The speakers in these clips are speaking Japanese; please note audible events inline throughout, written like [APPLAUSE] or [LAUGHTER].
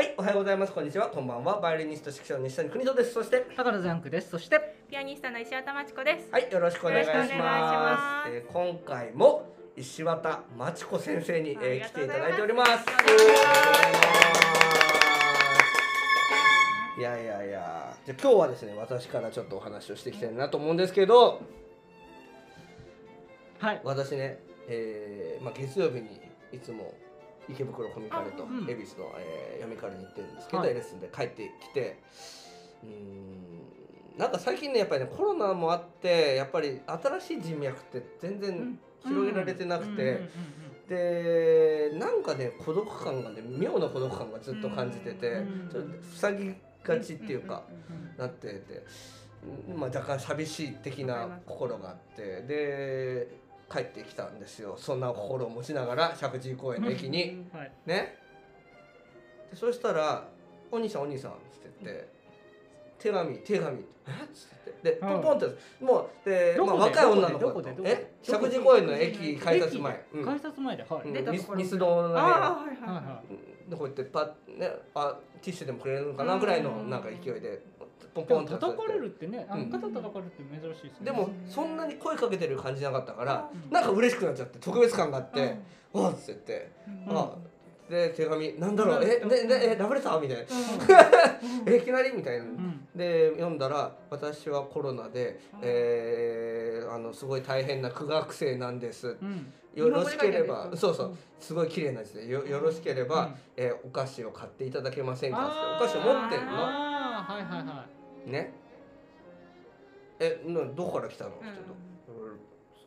はい、おはようございます。こんにちは。こんばんは。バイオリニスト指揮者の西谷邦人です。そして、宝ジャンクです。そして、ピアニストの石渡真知子です。はい、よろしくお願いします。ますえー今回も石渡真知子先生に、あえー来ていただいております。いいやいやいや、じゃあ今日はですね、私からちょっとお話をしていきたいなと思うんですけど、はい。私ね、えーまあ月曜日にいつも池袋コミカルと恵比寿の、えー、読みカルに行ってるんですけど、はい。レッスンで帰ってきてうーんなんか最近ねやっぱりねコロナもあってやっぱり新しい人脈って全然広げられてなくて、でなんかね孤独感がね妙な孤独感がずっと感じてて、うんちょっと塞ぎがちっていうか、うんなってて、うんまあ、若干寂しい的な心があってで帰ってきたんですよ。そんな心を持ちながら石神井公園の駅に。うん。はい。ね。でそしたら「お兄さんお兄さん」っつって言って「手紙手紙」え？っつって。でうんポンポンってもうで、まあ、若い女の子どこで？どこで？え？石神井公園の駅改札前、うん。改札前で、はい。うん。ミスミスドのねああはいはい。こうやってパッねあティッシュでもくれるのかなぐらいのなんか勢いでポンポン叩かれるってね、あうん。の肩叩かれるって珍しいですね。でもそんなに声かけてる感じなかったからうん。なんか嬉しくなっちゃって特別感があって「わっ」つって言ってうん。あで手紙なんだろううん。えねねえラブレターみたいな。[LAUGHS] えいきなりみたいな。うん。で読んだら「私はコロナで、えーあのすごい大変な苦学生なんです」うん。よろしければそうそう。すごい綺麗な字でよよろしければ、うん。えーお菓子を買っていただけませんか？ってお菓子を持ってんの？ああ、はいはいはね。えなどこから来たの？って言うと。うんい。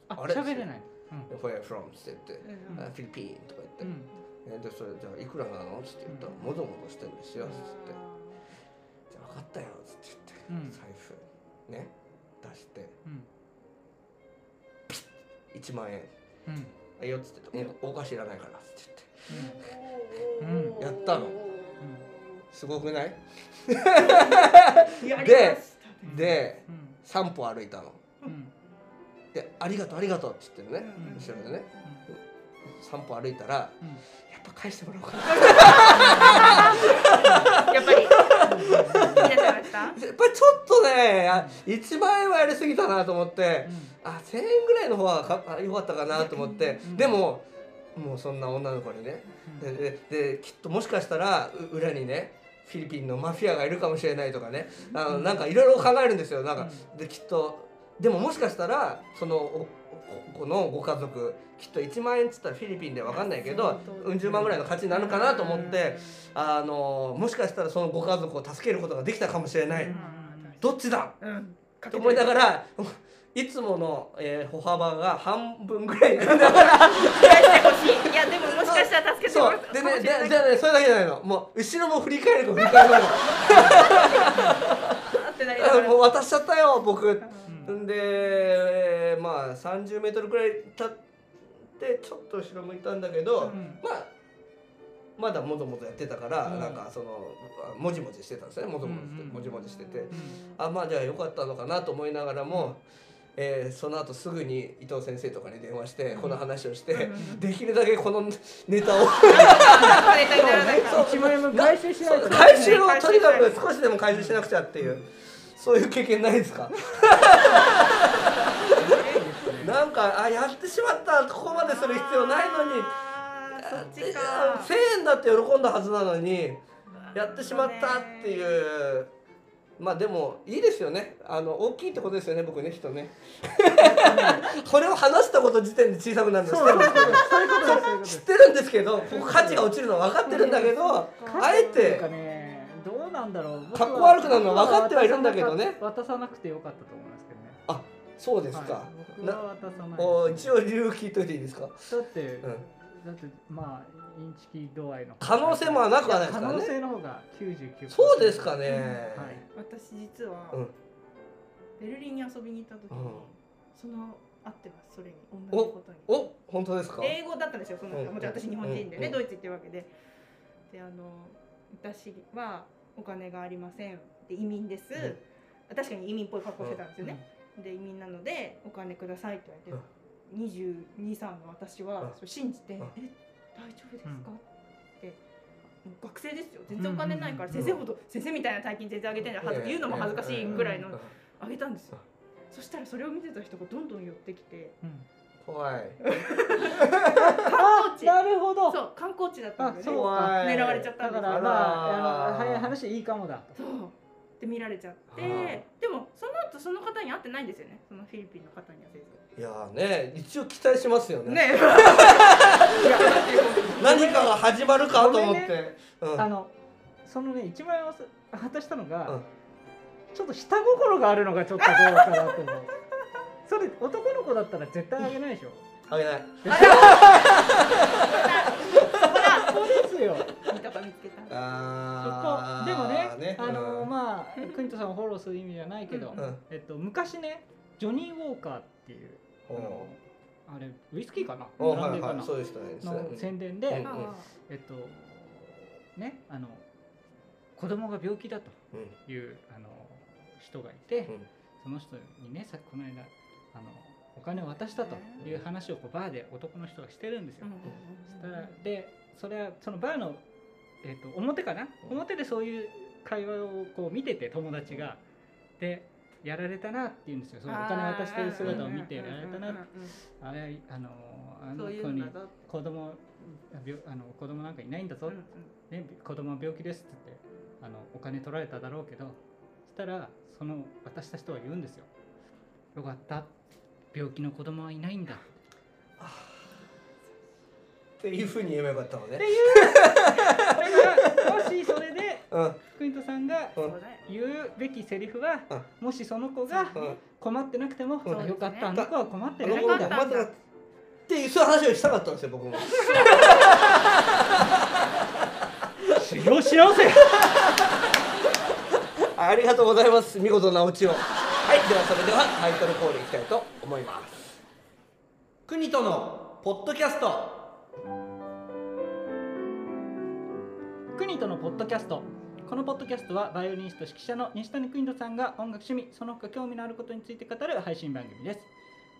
あ、あれ？喋れない。うん。Where from? って言って、うんあフィリピンとか言って、うん。えでそれじゃあいくらなの？って言ったら、うん。もぞもぞしてんですよって言って、じゃあ分かったよって言って、うん。財布。ね。出して。うん。1万円。うん。よっつっておお菓子いらないからってうん。言って。やったの。すごくない？ででうん。3歩歩いたの。うん。でありがとうありがとうって言ってるね、うん。後ろでね。3歩歩いたらうん。やっぱ返してもらおうかな。[LAUGHS] やっぱり。[LAUGHS] やっぱりちょっとねあ1万円はやりすぎたなと思ってあ1000円ぐらいの方はかあ良かったかなと思って。うん。でももうそんな女の子にね。ででできっともしかしたらう裏にねフィリピンのマフィアがいるかもしれないとかね。あのなんかいろいろ考えるんですよ。なんかできっとでももしかしたらそのこのご家族きっと1万円っつったらフィリピンでわかんないけどうん十万ぐらいの価値になるかなと思ってあのもしかしたらそのご家族を助けることができたかもしれない。どっちだ？うん。と思いながらいつもの、えー歩幅が半分ぐらいになりながら。増やしてほしい。いやでももしかしたら助けてもらったそう。でねゃあねそれだけじゃないの。もう後ろも振り返るか振り返る。かってなりながらもう渡しちゃったよ僕。うん。んで、えーまあ30メートルくらい経ってちょっと後ろ向いたんだけど、うん。まあまだもぞもぞやってたから、うん。なんかそのもじもじしてたんですね。もぞもぞしてうんうんもじもじしてて、うんあまあじゃあよかったのかなと思いながらも、えーその後すぐに伊藤先生とかに電話してこの話をして、うんできるだけこのネタを。[LAUGHS] 回収しないとね。回収をとにかく少しでも回収しなくちゃっていうそういう経験ないですか？[LAUGHS] なんかあやってしまったここまでする必要ないのに。あーそっちでか1000円だって喜んだはずなのにやってしまったっていうまあでもいいですよね。あの大きいってことですよね僕ね人ね。[LAUGHS] これを話したこと時点で小さくなるんです知ってるんですけど価値が落ちるのは分かってるんだけどあえなんかてね、どうなんだろう。僕かっこ悪くなるのは分かってはいるんだけどね。渡さなくてよかったと思いますけどね。あそうですか、はい。一応理由聞いといていいですか、だって、うん、だってまあインチキ度合いの可能性もなくはないですからね。可能性の方が99%。そうですかね、はい。私実はうん。ベルリンに遊びに行った時にうん。その合ってますそれに。同じことに。お本当ですか？英語だったんですよそのうん。もちろん私日本人でね、うん。ドイツ行ってるわけで。であの私はお金がありませんで移民です、うん。確かに移民っぽい格好してたんですよね、で移民なのでお金くださいって言われて、22歳の私はうん。それ信じて「うん。え大丈夫ですか?」って。学生ですよ。全然お金ないから先生ほど先生みたいな大金全然あげてんじゃんはず言うのも恥ずかしいぐらいのあげたんですよ。そしたらそれを見てた人がどんどん寄ってきて。うん。怖い。観光地。なるほど。そう観光地だったんでね。狙われちゃったんですよ。だからまあ早い話いいかもだと。そうで見られちゃっはてでもその後その方に会ってないんですよね。そのフィリピンの方には先いやーね一応期待しますよね。生ね。[LAUGHS] 何かが始まるかと思って、うん。あのそのね一万円を渡したのが、うん。ちょっと下心があるのがちょっとどうかなと思う。それ男の子だったら絶対あげないでしょ。あげない。[LAUGHS] そこですよ。いいとこ見つけた。あー。でもねあのうん。まあクニトさんをフォローする意味じゃないけど、うん。うん。えっと、昔ねジョニー・ウォーカーっていうあのあれウイスキーかな？ブランデーかな？の宣伝で、うんあえっとねあの子供が病気だとうん。いうあの人がいて、うん。その人にねさこの間あのお金を渡したという話をこうバーで男の人がしてるんですよ。そしたらでそれはそのバーの、えー、と表かな？表でそういう会話をこう見てて友達が。でやられたなって言うんですよ。そのお金渡してる姿を見てやられたなあれあのあの子に子供病あの子供なんかいないんだぞ、ね、子供は病気ですって言ってあのお金取られただろうけどそしたらその渡した人は言うんですよ。よかった。病気の子供はいないんだ。っていうふうに言えばよかったのね。っていう [LAUGHS] しそれでうん。クイントさんが言うべきセリフはもしその子がう。ん。困ってなくても、うん。あよかったあの子は困ってないんだよかったが待ってなっていうそういう話をしたかったんですよ僕も。修行し直せ [LAUGHS] ありがとうございます見事なオチを。はいではそれではタイトルコールいきたいと思います。国とのポッドキャストクニトのポッドキャスト。このポッドキャストはバイオリニスト指揮者の西谷クイントさんが音楽趣味その他興味のあることについて語る配信番組です。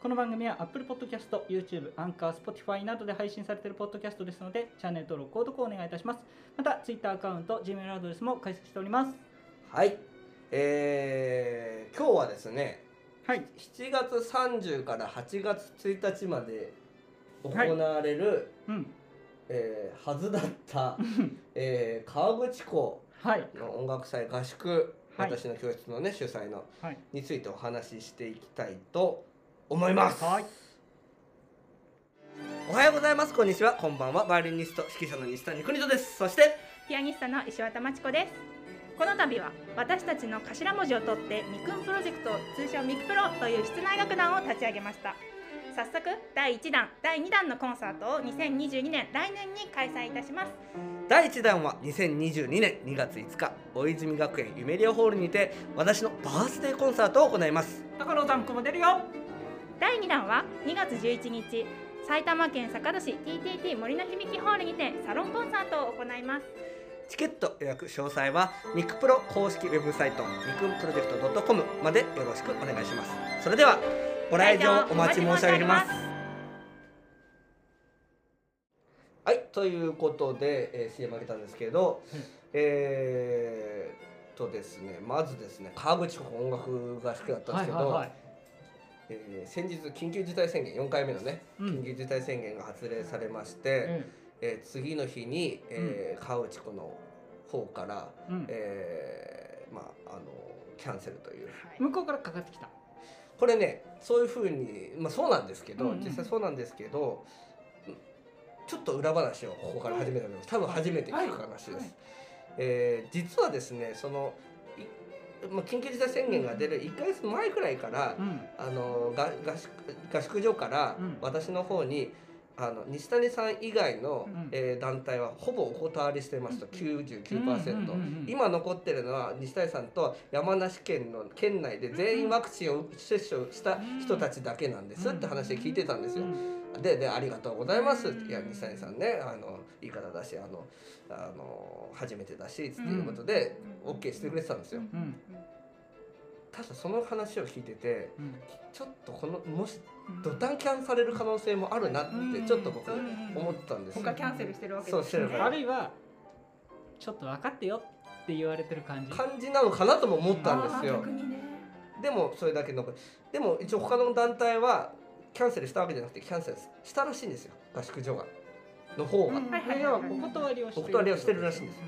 この番組は Apple Podcast、YouTube、Anchor、Spotify などで配信されているポッドキャストですのでチャンネル登録、購読をお願いいたします。また Twitter アカウント、Gmail アドレスも開設しております。はい。えー、今日はですねはい。7月30から8月1日まで行われる、うんえーはずだった、えー河口湖はいの音楽祭合宿、はい私の教室のね主催のはいについてお話ししていきたいと思います。はいおはようございます。こんにちは。こんばんは。バイオリニスト指揮者の西谷邦人です。そしてピアニストの石渡真知子ですこの度は私たちの頭文字を取ってミクンプロジェクト通称ミクプロという室内楽団を立ち上げました早速第1弾第2弾のコンサートを2022年来年に開催いたします第1弾は2022年2月5日大泉学園ユメリアホールにて私のバースデーコンサートを行います。高野さんこも出るよ第2弾は2月11日埼玉県坂戸市 TTT 森の響きホールにてサロンコンサートを行いますチケット予約詳細はミクプロ公式ウェブサイトミクンプロジェクト .com までよろしくお願いします。それではご来場お待ち申し上げます。はいということで、えー、CM あげたんですけど、うん。えーっとですねまずですね川口湖音楽合宿だったんですけど、はいえー先日緊急事態宣言4回目のね、うん。緊急事態宣言が発令されまして、えー次の日に、えー川内湖の方から、うん。うんえーまああのキャンセルという。向こうからかかってきたこれねそういうふうにまあそうなんですけど、うんうん。実際そうなんですけどうんちょっと裏話をここから始めたので多分初めて聞く話です。はい。はいえー実はですねそのいまあ、緊急事態宣言が出る1ヶ月前くらいから、うん。あのが合宿合宿所からうん。私の方に、あの西谷さん以外の、うん。えー団体はほぼお断りしてますと。99%、うん。うんうんうん今残ってるのは西谷さんと山梨県の県内で全員ワクチンを接種した人たちだけなんですって話で聞いてたんですよ。ででありがとうございます。いや西谷さんねあのいい方だしあのあの初めてだしっていうことで、うん。OK してくれてたんですよ。ん。ただその話を聞いててうん。ちょっとこのもしドタンキャンされる可能性もあるなってちょっと僕うん思ったんですよ。他キャンセルしてるわけそうしてるから。あるいはちょっと分かってよって言われてる感じ。感じなのかなとも思ったんですよ。でもそれだけのでも一応他の団体はキャンセルしたわけじゃなくてキャンセルしたらしいんですよ。合宿所が。の方が、うん。はいはいはい要はお断りをしてお断りをしてるらしいんです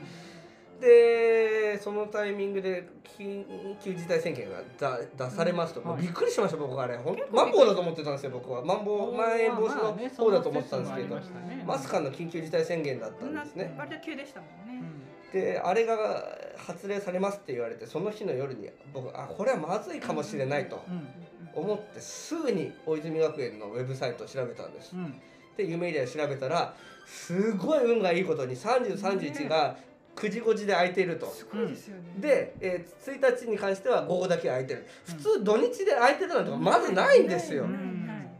でそのタイミングで緊急事態宣言がだ出されますと、うんはい。びっくりしました僕はあれ。マンボウだと思ってたんですよ僕は。マンボウまん延防止の方だと思ってたんですけど、まさかの緊急事態宣言だったそんですね。割と急でしたもん。ねであれが発令されますって言われてその日の夜に僕あこれはまずいかもしれないとうん。思ってすぐに大泉学園のウェブサイトを調べたんです。うん。うんで夢エリア調べたらすごい運がいいことに3031が9時5時で空いていると。すごいですよね。で、えー1日に関しては午後だけ空いてる。普通土日で空いてるなんてまずないんですよ。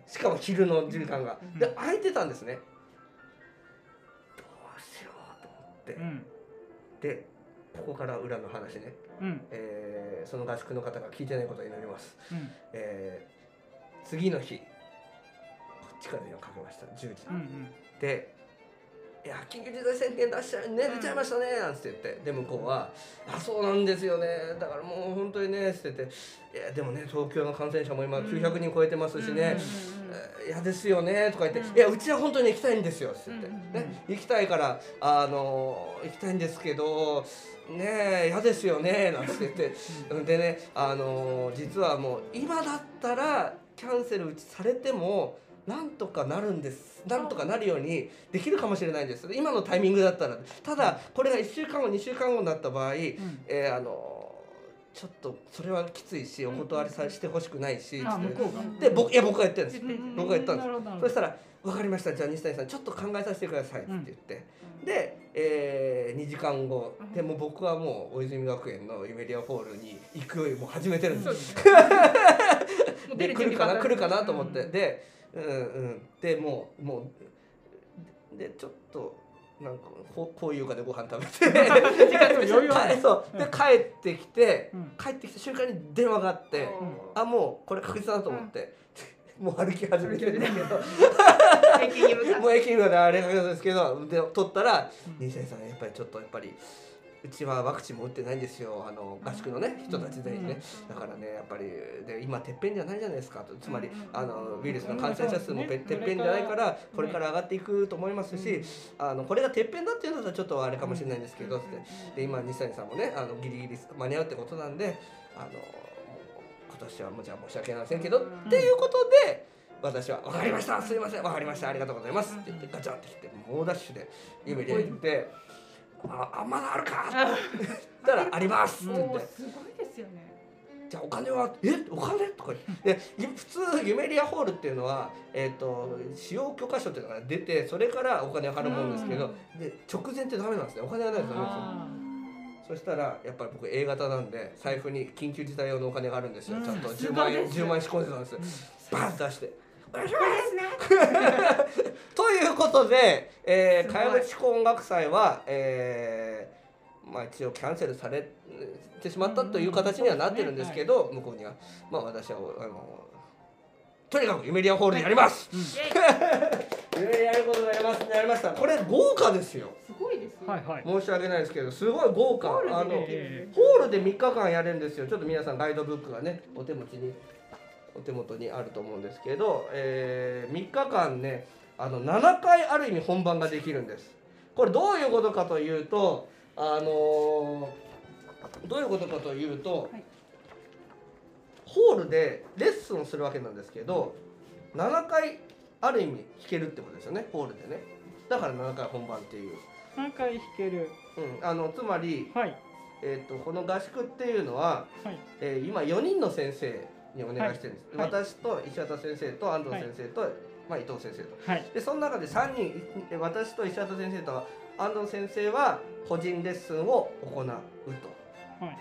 しかも昼の時間が。うん。で空いてたんですね。どうしようと思って。うん。でここから裏の話ね、うん。えーその合宿の方が聞いてないことを祈ります、うん。えー次の日こっちから電話かけました。10時、うんうん。で「いや緊急事態宣言出しちゃね出ちゃいましたね」なんつって言ってで向こうは「あそうなんですよね。だからもう本当にね」つって言って「いやでもね東京の感染者も今うん。900人超えてますしね、嫌ですよね」とか言って「うんいやうちは本当に行きたいんですよ」つって言って、ね行きたいからあの行きたいんですけどねえ嫌ですよね。なんて言って。でねあの実はもう今だったらキャンセルうちされてもなんとかなるんです。なんとかなるようにできるかもしれないんです。今のタイミングだったら。ただこれが1週間後2週間後になった場合、えーあのちょっとそれはきついしお断りさしてほしくないし、あつって。向こうがで僕いや僕が言ってるんです。言ってる僕が言ったんです。そしたら「分かりました。じゃあ西谷さんちょっと考えさせてください」って言って、で、え2時間後。でもう僕はもう大泉学園のユメリアホールに行くよりも始めてるんです。で [LAUGHS] 来るかな？来るかな？と思って、うんでうんうん。でもうもうでちょっとなんかこうこういうかでご飯食べて。そう。で帰ってきてうん。帰ってきた瞬間に電話があってあもうこれ確実だと思って、もう歩き始めてるんだけど。駅に向か [LAUGHS] もう駅まであれなんですけどで取ったらうん。西谷さんやっぱりちょっとやっぱりうちはワクチンも打ってないんですよ。あの合宿のね人たち全員ね、だからねやっぱりで今てっぺんじゃないじゃないですか。とつまりあのウイルスの感染者数もうんててっぺんじゃないからこれから上がっていくと思いますしあのこれがてっぺんだっていうのだとちょっとあれかもしれないんですけどってで今西谷さんもねあのギリギリ間に合うってことなんであの今年はもうじゃあ申し訳ありませんけどっていうことで私は「分かりましたすいません分かりましたありがとうございます」って言ってガチャンって来て猛ダッシュで夢で行って「ああまだあるか」って言ったら「あります」って言って。おー。すごいですよね。じゃあお金はえ？お金？とかでい普通ユメリアホールっていうのは、えー、と使用許可書っていうのが出てそれからお金を払うもんですけど、で直前ってダメなんですね。お金がないとダメなんですよあそしたらやっぱり僕 A 型なんで財布に緊急事態用のお金があるんですよ、うん。ちゃんとす10万円ごいです10万円仕込んでたんです。よーバンと出して [LAUGHS] ということで、えー、すごい。茅野地区音楽祭は、えーまあ、一応キャンセルされてしまったという形にはなってるんですけど、向こうにはまあ私はあのとにかくユメリアホールでやります、うん。イエイユメリアやることがやりますやりました。これ豪華ですよ。すごいですよ。はいはい。申し訳ないですけどすごい豪華。あのホールで3日間やれるんですよ。ちょっと皆さんガイドブックがねお手持ちにお手元にあると思うんですけど、え3日間ねあの7回ある意味本番ができるんです。これどういうことかというとあのーどういうことかというと、はい。ホールでレッスンをするわけなんですけど7回ある意味弾けるってことですよねホールでね。だから7回本番っていう、何回弾ける。うん、あのつまりはい。えー、とこの合宿っていうのは、はい。えー今4人の先生にお願いしてるんです、はい。私と石畑先生と安藤先生と、まあ、伊藤先生と。はい。でその中で3人え私と石畑先生と安藤先生は個人レッスンを行うと。はい。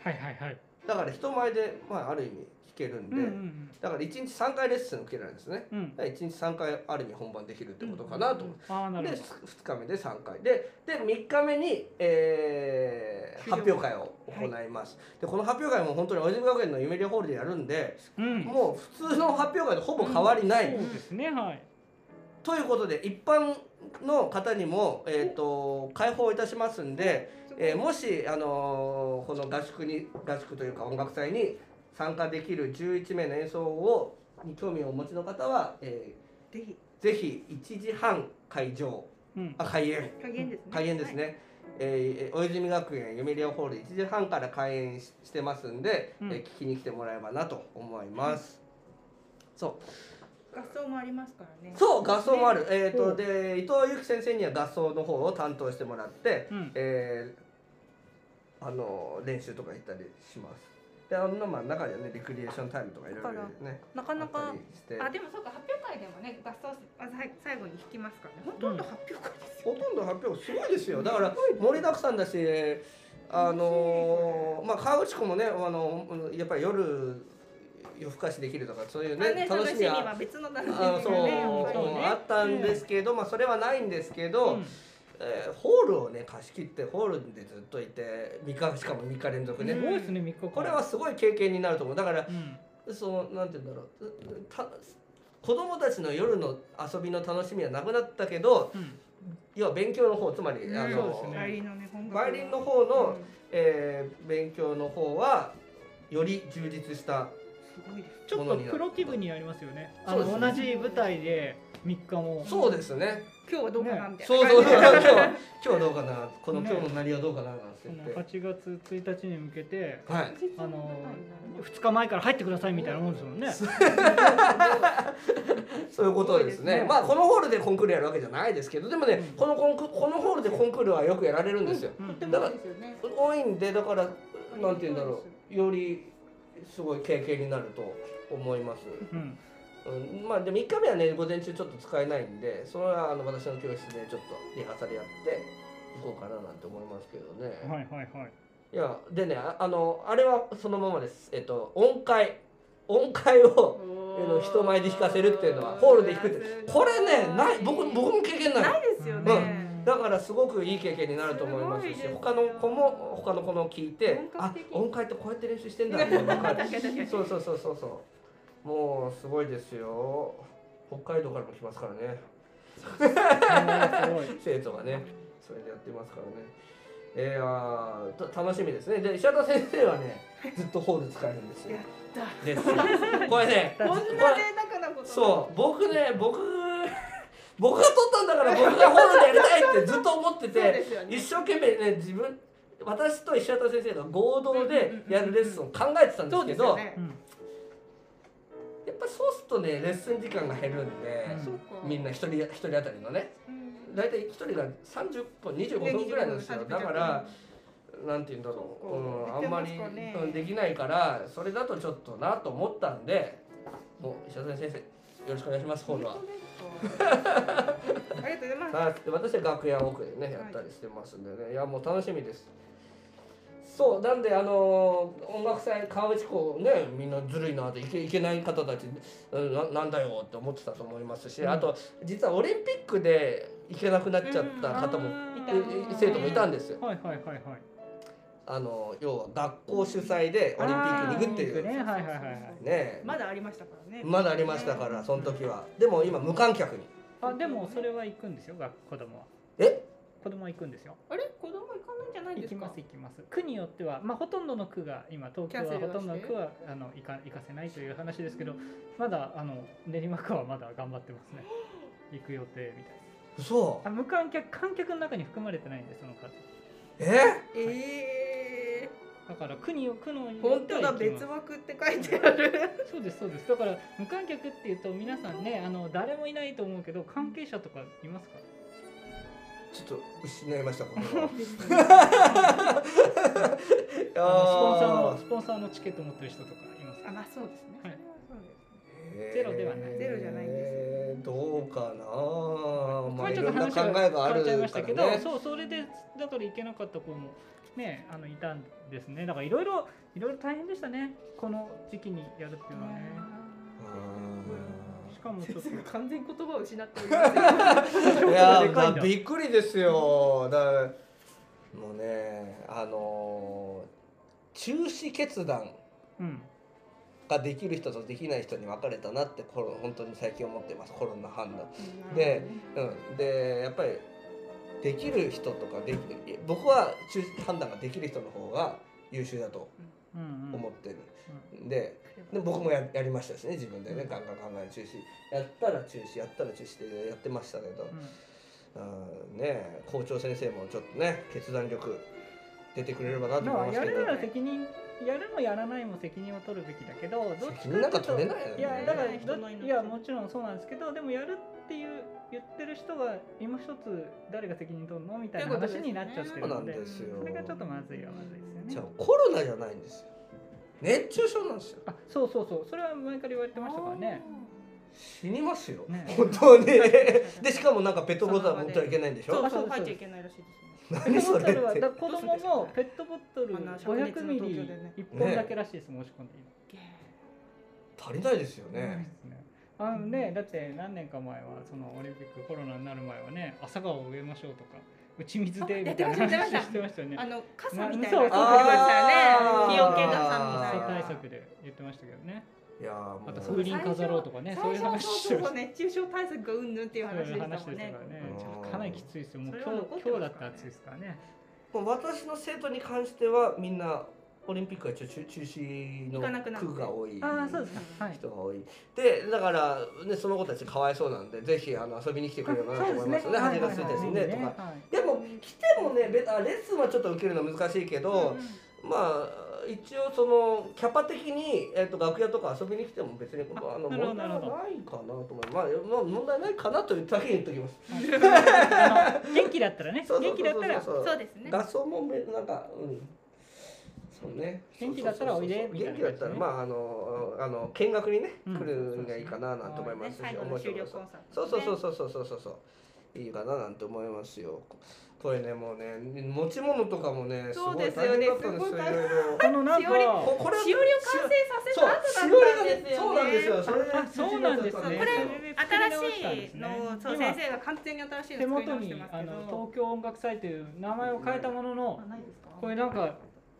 はいはいはい。だから人前で、まあ、ある意味弾けるんで、うんうんだから1日3回レッスン受けられるんですね。うん。うんだから1日3回ある意味本番できるってことかなと思う。でああなるほ2日目で3回。でで3日目に、えー発表会を行います、でこの発表会も本当に大泉学園のユメリアホールでやるんで、どうん。もう普通の発表会とほぼ変わりない、そうですねはい。ということで一般の方にも、えー、と開放いたしますんで、えーもし、あのーこの合宿に合宿というか音楽祭に参加できる11名の演奏をに興味をお持ちの方は、えぜひ。ーぜひ1時半会場。うん。あ開演。加減ですね。開演ですね、えー大泉学園読売ホール1時半から開演ししてますんで、うん。えー聞きに来てもらえばなと思います、そう。合奏もありますからね。そう合奏もある、えー、うん。とで伊藤由紀先生には合奏の方を担当してもらって、うん。えーあの練習とか行ったりしますであのまあ中ではねリクリエーションタイムとかいろいろね。なかなかあでもそうか発表会でもね合奏あ最後に弾きますからね。ほとんど発表会ですよ、ほとんど発表すごいですよ。だから盛りだくさんだしあのまあ河内湖もねあのやっぱり夜夜更かしできるとかそういうまあね楽しみはは別の楽しみあそうがね。あったんですけど、まあそれはないんですけど、うんえーホールをね貸し切ってホールでずっといて3日しかも3日連続ね、すごいですね3日間。これはすごい経験になると思う。だからうんそのなんて言うんだろう。た子供たちの夜の遊びの楽しみはなくなったけどうん。要は勉強の方つまり、うん。あそうですね。バイオリンのね本バイオリンの方のえー勉強の方はより充実したすごいです。ちょっとプロ気分になりますよね。あのそうですね。同じ舞台で3日も。そうですね今日はどうかなみたいな。そうそう。そ [LAUGHS] う今日は今日はどうかな。このね。今日の何はどうかななんて言って、8月1日に向けてはい。あの2日前から入ってくださいみたいなもんですもんね。[LAUGHS] そういうことですね。ね。まあこのホールでコンクールやるわけじゃないですけどでもね、うん。このコンクこのホールでコンクールはよくやられるんですよ、うん。とてもいいですよね多いんでだからなんて言うんだろう。よりすごい経験になると思います、うんうん、まあで3日目はね午前中ちょっと使えないんでそれはあの私の教室でちょっとリハーサルやっていこうかななんて思いますけどね、はいはいはい。いやでねああのあれはそのままです。えっと音階。音階をの人前で弾かせるっていうのはホールで弾くって。これねない僕僕も経験ない。ないですよね、だからすごくいい経験になると思いますしすごいです他の子も他の子の聞いてあ音階ってこうやって練習してんだって分かる。そうそうそうそうそうもうすごいですよ。北海道からも来ますからね。[LAUGHS] 生徒がねそれでやってますからね。えー、あーた楽しみですね。で石畑先生はねずっとホール使えるんですよ。やった。ですよ。これね [LAUGHS] こんな贅沢なことそう僕ね僕僕が撮ったんだから僕がホールでやりたいってずっと思っててね。一生懸命ね自分私と石畑先生が合同でやるレッスンを考えてたんですけどねぱりそうするとねレッスン時間が減るんで、みんな一人一人当たりのね。うん。大体一人が30分25分ぐらいなんですよ。ね25だからなんて言うんだろう、そううん、かあんまり、できないからそれだとちょっとなと思ったんでもう石畑先生よろしくお願いしますホールは。ありがとうございます。[LAUGHS] 私は楽屋奥でねやったりしてますんでね、い、やもう楽しみですそうなんであのー音楽祭河内湖ねみんなずるいなっていけいけない方たちうんななんだよって思ってたと思いますし、うん。あと実はオリンピックで行けなくなっちゃった方も、うん。え生徒もいたんですよ。はいはいはいはい。あの要は学校主催でオリンピックに行くっていう。ね。はいはいはいはい。ね。まだありましたからね。まだありましたからその時は。でも今無観客に。あでもそれは行くんですよ学子供は。え？子供は行くんですよ。あれ？子供行かないんじゃないんですか？行きます行きます。区によってはまあほとんどの区が今東京はほとんどの区はあの行か行かせないという話ですけどまだあの練馬区はまだ頑張ってますね。行く予定みたい嘘。なあ無観客観客の中に含まれてないんでその数。え？えだから区に区のー、本当だ別枠って書いてある。そうですそうです。だから無観客っていうと皆さんねあの誰もいないと思うけど関係者とかいますかちょっと失いましたこ [LAUGHS] [LAUGHS] のスポンサーのスポンサーのチケット持ってる人とかいますあまあそうですね、はい。そうですゼロではない。ゼロじゃないんですえーどうかな。まあちょっといろんなちゃいましかたけど、らねそうそれでだから行けなかった子もねあのいたんですね。だからいろいろいろいろ大変でしたね。この時期にやるっていうのはね。しかもちょっと。完全に言葉を失っております。うんいやびっくりですよ。だからもうねあのー中止決断うん。ができる人とできない人に分かれたなってコロ本当に最近思ってます。コロナ判断。でうん、でやっぱりできる人とかでき僕は中判断ができる人の方が優秀だとうんうん。思ってる、でで僕もややりましたしね自分でねガンガン考え中止。やったら中止やったら中止でやってましたけど、うん、ね校長先生もちょっとね決断力出てくれればなとまあ思いますけどやるなら責任やるもやらないも責任を取るべきだけどどっちか責任なんかっていうと取れないよね。いやだからいやもちろんそうなんですけどでもやるっていう言ってる人が今一つ誰が責任取るのみたいな話になっちゃってそうなんるのでですよ。それがちょっとまずいはまずいですよね。じゃあコロナじゃないんですよ。熱中症なんですよ。あそうそうそう。それは前から言われてましたからね。死にますよ、ね。本当に。[LAUGHS] でしかもなんかペットボトルは持ってはいけないんでしょ？そうそう入っちゃいけないらしいですね。ペッ何それトボトルはってだ子供もペットボトルあの灼熱500のミリ東京でね。1本だけらしいです、申し込んで今。足りないですよね、あのね、だって何年か前はそのオリンピックコロナになる前はね朝顔を植えましょうとか打ち水でみたいな話してましたよね。あの傘みたいなそうの作りましたよね日よけ傘み暑たいさな対策で言ってましたけどね。いやーもうあと風鈴飾ろうとかね、そういう話そうそう熱中症対策がうんぬんっていう話でしたもんねかなりきついですよ。もう今日今日だってますからね暑いですからね。もう私の生徒に関してはみんなオリンピックは一応中中止の区が多いああそうですか。はい。人が多い。でだから、ね、その子たちかわいそうなんでぜひあの遊びに来てくれればなと思いますよね。8月1日ですね。とか。はい。でも来てもねべあレッスンはちょっと受けるの難しいけど、まあ一応そのキャパ的に、えっと楽屋とか遊びに来ても別にあの問題はないかなと思います、まあ、まあ問題ないかなというだけ言っときます。[LAUGHS] 元気だったらね、そうそう元気だったら。そうそうですね。合奏もめなんかうんそうね。元気だったらおいでみたいな元気だったらまああのあの見学にね、うん。来るのがいいかななんて思いますし、最後の終了コンサーそうトそうそうそうそうそうそう。いいかななんて思いますよ。これねもうね持ち物とかもねすごいそうですよね。大変だったんですよすごいいろいろ。このなんかしおりここれしおりを完成させそうた後だったんですよね。そうなんですよ。それであそうなんですね。これ新しいのをそう今先生が完全に新しい手元にあの東京音楽祭という名前を変えたもののこれなんか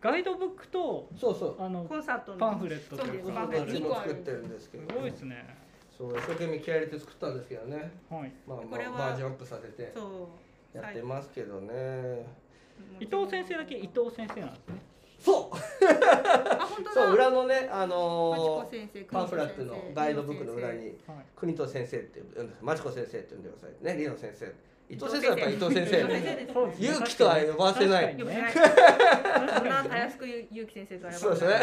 ガイドブックとそうそう。あのコンサートの。パンフレットとそうです。いうかパンフレット。どっちも作ってるんですけど。すごいですね。そう一生懸命気合い入れて作ったんですけどね。はい。まあまこれはあバージョンアップさせてそう。やってますけどね。伊藤先生だけ伊藤先生なんですね。そう。あ本当だ。そう裏のねあの先生ーパンフレットのガイドブックの裏にはい。国戸先生って呼んでマチコ先生って呼んでくださいね。リノ先生伊藤先生だったら伊藤先生。勇気とは呼ばせない。そんなたやすくゆうき先生からそうですね。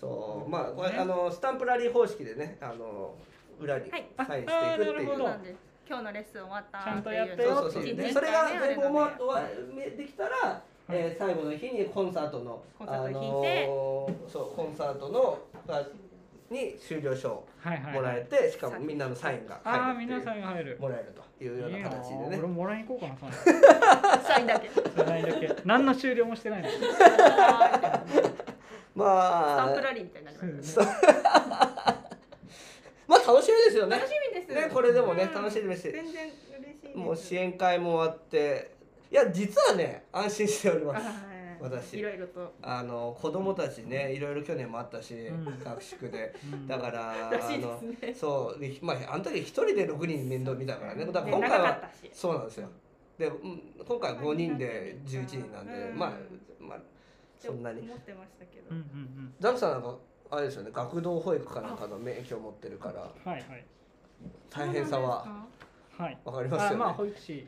そう。まあこれあのスタンプラリー方式でねあの裏にはい。サインしていくっていう。あなるほど。そうなんです。今日のレッスン終わったちゃんとやったよそうそうそう。っていうそれが全部できたら、えー最後の日にコンサートのコンサート弾いて。のーそうコンサートのがに終了証をはいはい。もらえて、しかもみんなのサインがああ入るっていう。皆さんが入る。もらえるというような形いいなでね俺もらいに行こうかなサ [LAUGHS] サインだけ。インないだけ。何の終了もしてないの。まあ。スタンプラリーみたいになりまし [LAUGHS] まあ楽しみですよね。た楽しみです。ねこれでもねうん。楽しみですし。全然嬉しいもう支援会も終わって。いや実はね安心しております。はい私。いろいろと。あの子供たちねいろいろ去年もあったし、ん。合宿で。うん。だからあのそうでまああの時一人で6人面倒見たからねだからで今回はそうなんですよ。で、うん、今回5人で11人なんで、うん。まあまあそんなに。思ってましたけど。うんうんうん。ザクさんなんかあれですよね学童保育かなんかの免許を持ってるから。はいはい。大変さははい。わかりますよね。あまあ保育士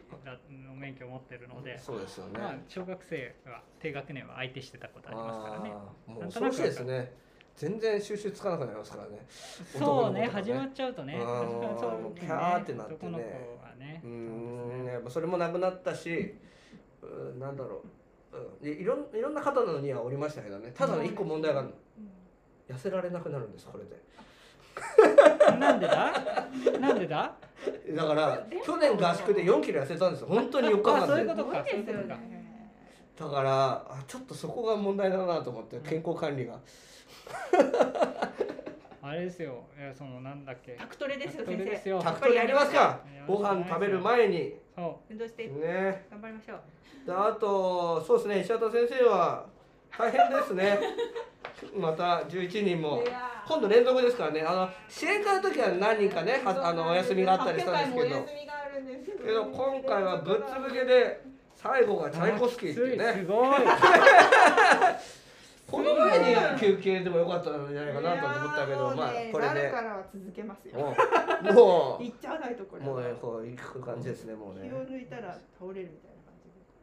の免許を持ってるので。そうですよね、まあ小学生は低学年は相手してたことありますからね。もう恐ろしいですね。全然収集つかなくなりますからね。そうね男の子とか始まっちゃうとね。うんそうもうキャーってなってね。ね。うーんやっぱそれもなくなったしうーなんだろう、うん、いいろんいろんな方のにはおりましたけどね。ただの一個問題があるの。痩せられなくなるんですこれで [LAUGHS] なんでだ？なんでだ？だから去年合宿で4キロ痩せたんですよ。本当に4日あ間で。そういうことかういうことか。ねだからあちょっとそこが問題だなと思って健康管理が。[LAUGHS] あれですよ。いやそのなんだっけ。タクトレですよ先生。レですよ。タクトレやりますか。やご飯食べる前に。そ運動してね。頑張りましょう。であとそうですね石畑先生は大変ですねまた11人も。今度連続ですからね。あの支援会の時は何人かねはあのお休みがあったりしたんですけど。発表会もお休みがあるんですけど今回はぶっつぶけで最後がチャイコスキーっていうね。すごい。[LAUGHS] この前に休憩でもよかったんじゃないかなと思ったけどまあこれなるでからは続けますよ。もう [LAUGHS] も行っちゃわないとこれうもうねこう行く感じですねもうね。気を抜いたら倒れるみたいな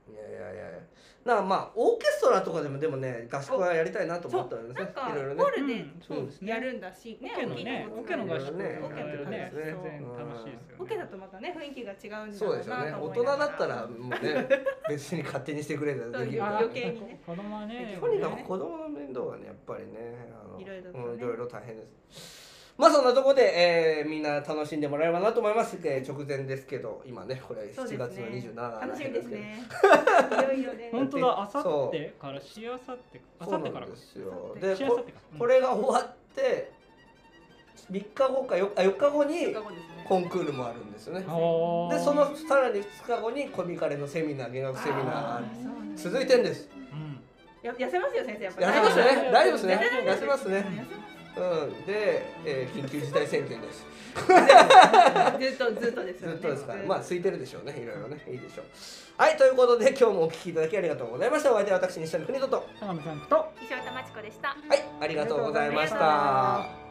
いやいやいやいや。なまあオーケストラとかでもでもね合宿はやりたいなと思ったんですね。なんかいろいろね。ホールでうん。そうですね。やるんだしオケのねオケの合宿。ね。オケの楽しいですよね。オケだとまたね雰囲気が違うんだそうですよね。大人だったらもうね [LAUGHS] 別に勝手にしてくれたらできる。余計にね。子供はねとにかく子供の面倒がねやっぱりねあのいろいろとね。うんいろいろ大変ですまあそんなところで、えーみんな楽しんでもらえればなと思います、えー直前ですけど今ねこれ7そうです月のね27楽しみですけど。ねいろいろね。本当だ。あさってからしあさってあそうさってですよ。明でここれが終わって3日後か 4, あ4日後に4日後ですね。コンクールもあるんですよね。でそのさらに2日後にコミカレのセミナー弦楽セミナー続いてんです。うん。や痩せますよ先生。やっぱり。痩せますね。大丈夫ですね。痩せますね。痩せますうん。で、えー緊急事態宣言です。[LAUGHS] ずっとずっとですよね。ずっとですから。まあ空いてるでしょうね。いろいろね。いいでしょう。はいということで今日もお聞きいただきありがとうございました。お相手は私西谷邦人と。は高野さんと。石渡真知子でした。いありがとうございました。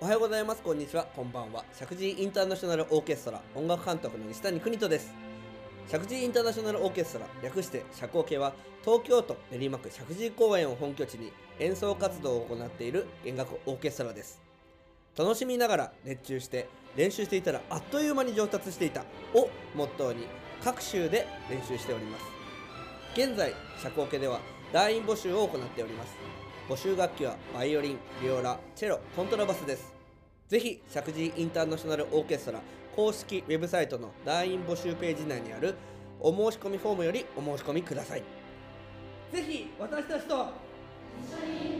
おはようございます。こんにちは。こんばんは。石神井インターナショナルオーケストラ音楽監督の西谷邦人です石神井インターナショナルオーケストラ略して社交系は東京都練馬区石神公園を本拠地に演奏活動を行っている弦楽オーケストラです。楽しみながら熱中して練習していたらあっという間に上達していたをモットーに各州で練習しております。現在社交系では団員募集を行っております。募集楽器はバイオリン、ビオラ、チェロ、コントラバスです。ぜひ石神インターナショナルオーケストラ公式ウェブサイトの団員募集ページ内にあるお申し込みフォームよりお申し込みください。ぜひ私たちと一緒に